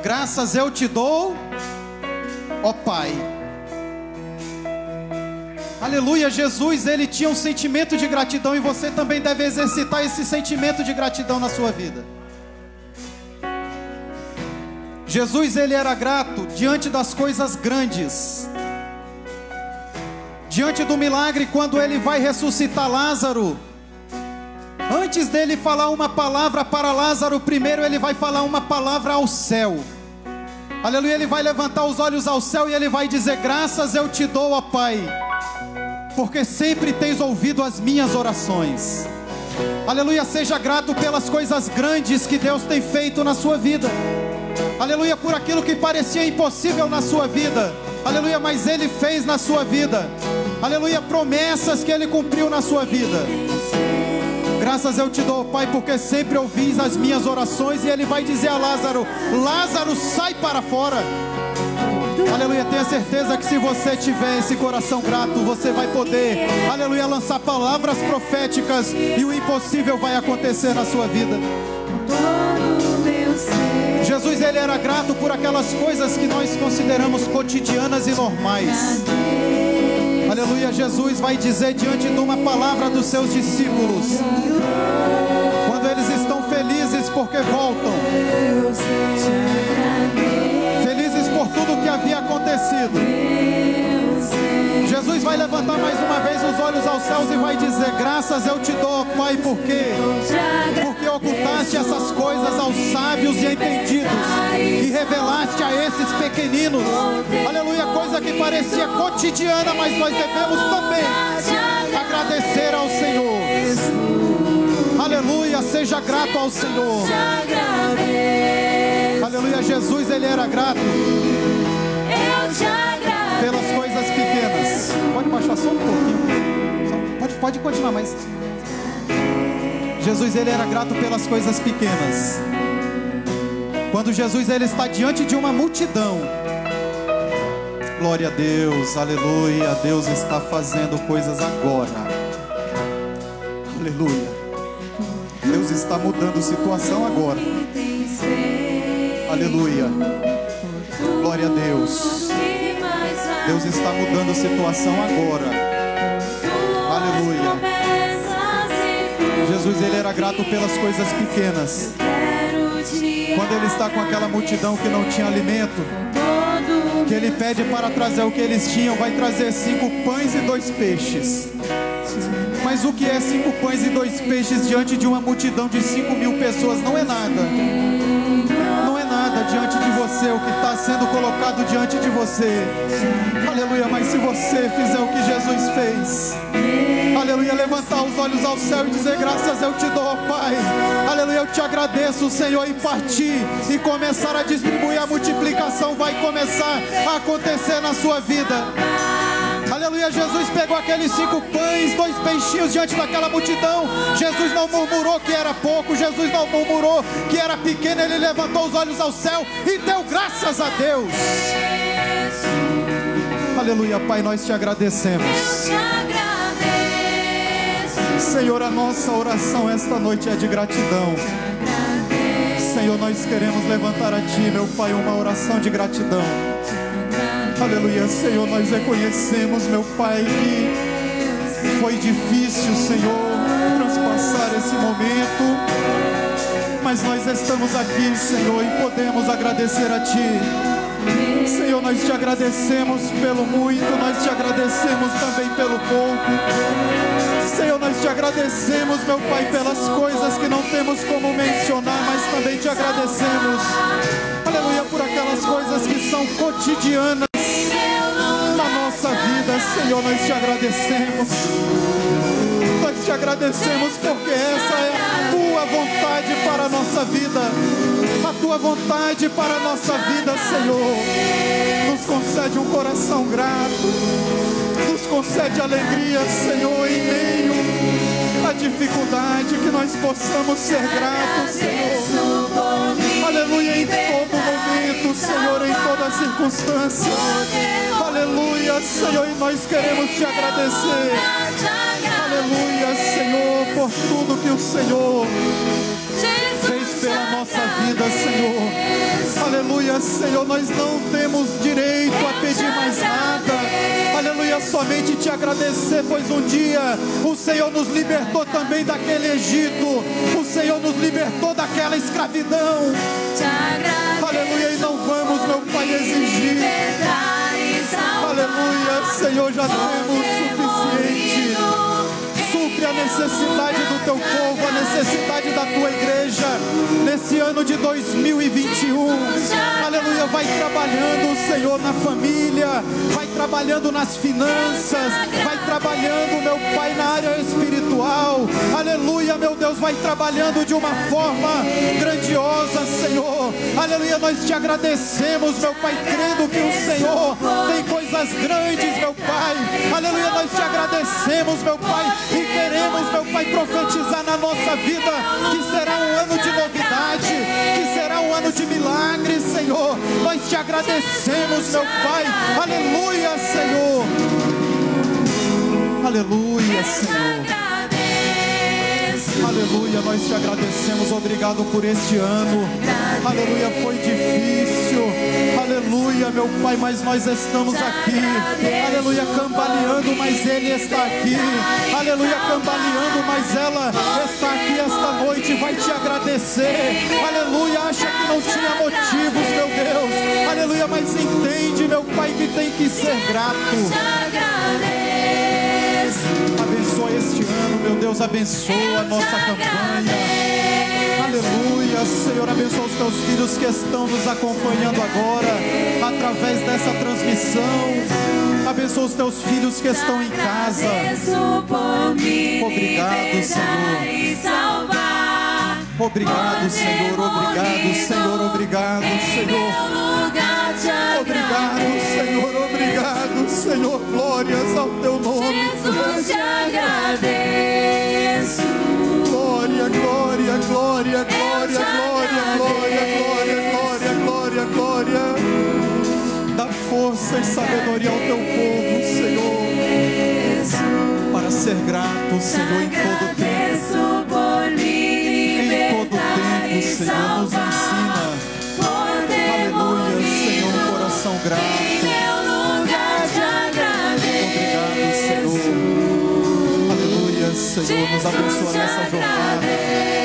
Graças eu te dou, ó Pai. Aleluia, Jesus, ele tinha um sentimento de gratidão e você também deve exercitar esse sentimento de gratidão na sua vida. Jesus, ele era grato diante das coisas grandes diante do milagre, quando ele vai ressuscitar Lázaro, antes dele falar uma palavra para Lázaro, primeiro ele vai falar uma palavra ao céu. Aleluia, ele vai levantar os olhos ao céu e ele vai dizer: Graças eu te dou, ó Pai, porque sempre tens ouvido as minhas orações. Aleluia, seja grato pelas coisas grandes que Deus tem feito na sua vida. Aleluia, por aquilo que parecia impossível na sua vida. Aleluia, mas Ele fez na sua vida. Aleluia, promessas que Ele cumpriu na sua vida. Graças eu te dou, Pai, porque sempre ouvis as minhas orações. E Ele vai dizer a Lázaro: Lázaro, sai para fora. Aleluia, tenha certeza que se você tiver esse coração grato, você vai poder, aleluia, lançar palavras proféticas e o impossível vai acontecer na sua vida. Jesus ele era grato por aquelas coisas que nós consideramos cotidianas e normais. Aleluia, Jesus vai dizer diante de uma palavra dos seus discípulos, quando eles estão felizes porque voltam, felizes por tudo que havia acontecido. Jesus vai levantar mais uma vez os olhos aos céus e vai dizer: Graças eu te dou, Pai, por quê? Porque ocultaste essas coisas aos sábios e entendidos e revelaste a esses pequeninos. Aleluia, coisa que parecia cotidiana, mas nós devemos também agradecer ao Senhor. Aleluia, seja grato ao Senhor. Aleluia, Jesus ele era grato. Coisas pequenas. Pode baixar só um pouquinho. Pode, pode continuar, mas Jesus ele era grato pelas coisas pequenas. Quando Jesus ele está diante de uma multidão, glória a Deus, aleluia, Deus está fazendo coisas agora, aleluia, Deus está mudando situação agora, aleluia, glória a Deus, Deus está mudando situação agora, aleluia. Jesus ele era grato pelas coisas pequenas. Quando ele está com aquela multidão que não tinha alimento, que ele pede para trazer o que eles tinham, vai trazer cinco pães e dois peixes. Mas o que é cinco pães e dois peixes diante de uma multidão de cinco mil pessoas? Não é nada. Diante de você, o que está sendo colocado diante de você. Aleluia, mas se você fizer o que Jesus fez, aleluia, levantar os olhos ao céu e dizer graças eu te dou, Pai. Aleluia, eu te agradeço, Senhor, e partir e começar a distribuir a multiplicação vai começar a acontecer na sua vida. Aleluia, Jesus pegou aqueles cinco pães, dois peixinhos diante daquela multidão. Jesus não murmurou que era pouco, Jesus não murmurou que era pequeno, ele levantou os olhos ao céu e deu graças a Deus. Aleluia, Pai, nós te agradecemos. Senhor, a nossa oração esta noite é de gratidão. Senhor, nós queremos levantar a Ti, meu Pai, uma oração de gratidão. Aleluia, Senhor, nós reconhecemos, meu Pai, que foi difícil, Senhor, transpassar esse momento, mas nós estamos aqui, Senhor, e podemos agradecer a Ti. Senhor, nós te agradecemos pelo muito, nós te agradecemos também pelo pouco. Senhor, nós te agradecemos, meu Pai, pelas coisas que não temos como mencionar, mas também te agradecemos. Aleluia, por aquelas coisas que são cotidianas Senhor, nós te agradecemos. Nós te agradecemos porque essa é a tua vontade para a nossa vida. A tua vontade para a nossa vida, Senhor. Nos concede um coração grato. Nos concede alegria, Senhor, em meio à dificuldade, que nós possamos ser gratos, Senhor. Aleluia, em todo momento, Senhor, em toda circunstância. Aleluia, Senhor, e nós queremos te agradecer. Aleluia, Senhor, por tudo que o Senhor pela nossa vida, Senhor. Aleluia, Senhor, nós não temos direito a pedir mais nada. Aleluia, somente te agradecer, pois um dia o Senhor nos libertou também daquele Egito. O Senhor nos libertou daquela escravidão. Aleluia, e não vamos, meu Pai, exigir. Aleluia, Senhor, já temos suficiente. A necessidade do teu povo, a necessidade da tua igreja nesse ano de 2021. Aleluia, vai trabalhando, Senhor, na família, vai trabalhando nas finanças, vai trabalhando, meu Pai, na área espiritual. Aleluia, meu Deus, vai trabalhando de uma forma grandiosa, Senhor. Aleluia, nós te agradecemos, meu Pai, crendo que o Senhor tem coisas grandes, meu Pai. Aleluia, nós te agradecemos, meu Pai, e queremos, meu Pai, profetizar na nossa vida que será um ano de novidade, que será um ano de milagres, Senhor. Nós te agradecemos, meu Pai. Aleluia, Senhor. Aleluia, Senhor. Aleluia, nós te agradecemos. Obrigado por este ano. Aleluia, foi difícil. Aleluia, meu Pai, mas nós estamos aqui. Aleluia, cambaleando, mas Ele está aqui. Aleluia, cambaleando, mas ela está aqui esta noite. Vai te agradecer. Aleluia, acha que não tinha motivos, meu Deus. Aleluia, mas entende, meu Pai, que tem que ser grato. Deus, abençoa a nossa campanha. Aleluia, Senhor, abençoa os teus filhos que estão nos acompanhando agora, através dessa transmissão. Abençoa os teus filhos que estão em casa. Obrigado, Senhor. Obrigado, Senhor, obrigado, Senhor, obrigado, Senhor. Obrigado, Senhor, obrigado, Senhor. Glórias ao teu nome. Jesus, te agradeço glória, glória, glória, glória, glória, glória, glória, glória. Dá força e sabedoria ao teu povo, Senhor, para ser grato, Senhor, em todo tempo. Em todo tempo, Senhor, nos ensina. Aleluia, Senhor, um coração grato. Em meu lugar, agradeço. Obrigado, Senhor. Aleluia, Senhor, nos abençoa nessa jornada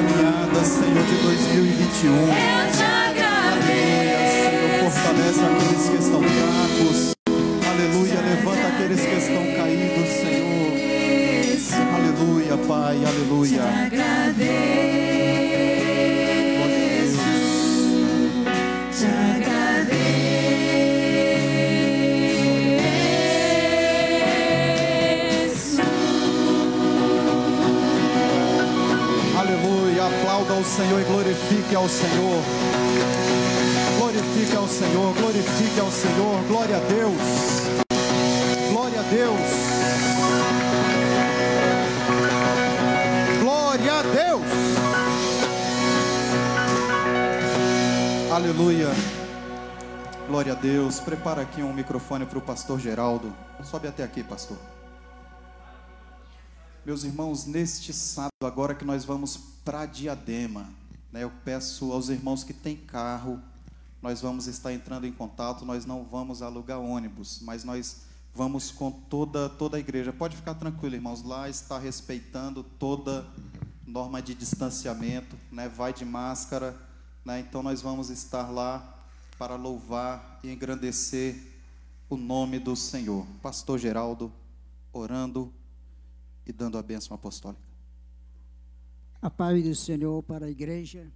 caminhada, Senhor, de 2021. Aleluia, Senhor, fortalece aqueles que estão fracos. Aleluia, levanta aqueles que estão caídos, Senhor. Aleluia, Pai, aleluia. Aleluia, Senhor e glorifique ao Senhor. Glorifique ao Senhor, glorifique ao Senhor, glória a Deus. Glória a Deus. Glória a Deus. Aleluia. Glória a Deus. Prepara aqui um microfone para o pastor Geraldo. Sobe até aqui, pastor. Meus irmãos, neste sábado, agora que nós vamos para Diadema, né, eu peço aos irmãos que têm carro, nós vamos estar entrando em contato, nós não vamos alugar ônibus, mas nós vamos com toda, toda a igreja. Pode ficar tranquilo, irmãos, lá está respeitando toda norma de distanciamento, né, vai de máscara, né, então nós vamos estar lá para louvar e engrandecer o nome do Senhor. Pastor Geraldo, orando e dando a bênção apostólica. A paz do Senhor para a igreja.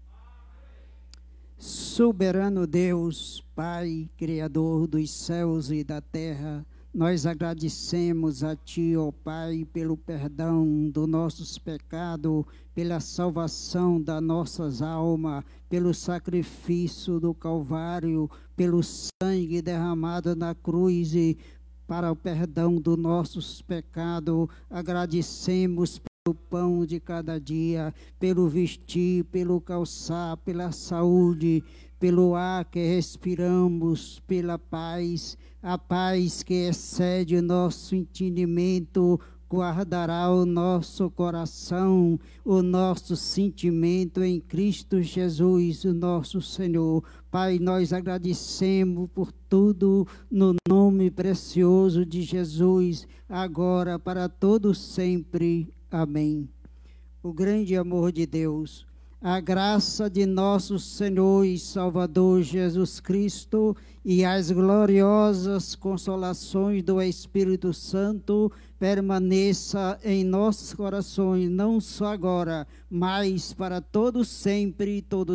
Soberano Deus, Pai, Criador dos céus e da terra, nós agradecemos a Ti, ó Pai, pelo perdão dos nossos pecados, pela salvação das nossas almas, pelo sacrifício do Calvário, pelo sangue derramado na cruz e para o perdão dos nossos pecados. Agradecemos pelo pão de cada dia, pelo vestir, pelo calçar, pela saúde, pelo ar que respiramos, pela paz, a paz que excede o nosso entendimento, guardará o nosso coração, o nosso sentimento em Cristo Jesus, o nosso Senhor. Pai, nós agradecemos por tudo no nome precioso de Jesus, agora para todos sempre. Amém. O grande amor de Deus, a graça de nosso Senhor e Salvador Jesus Cristo e as gloriosas consolações do Espírito Santo permaneça em nossos corações, não só agora, mas para todos sempre, todos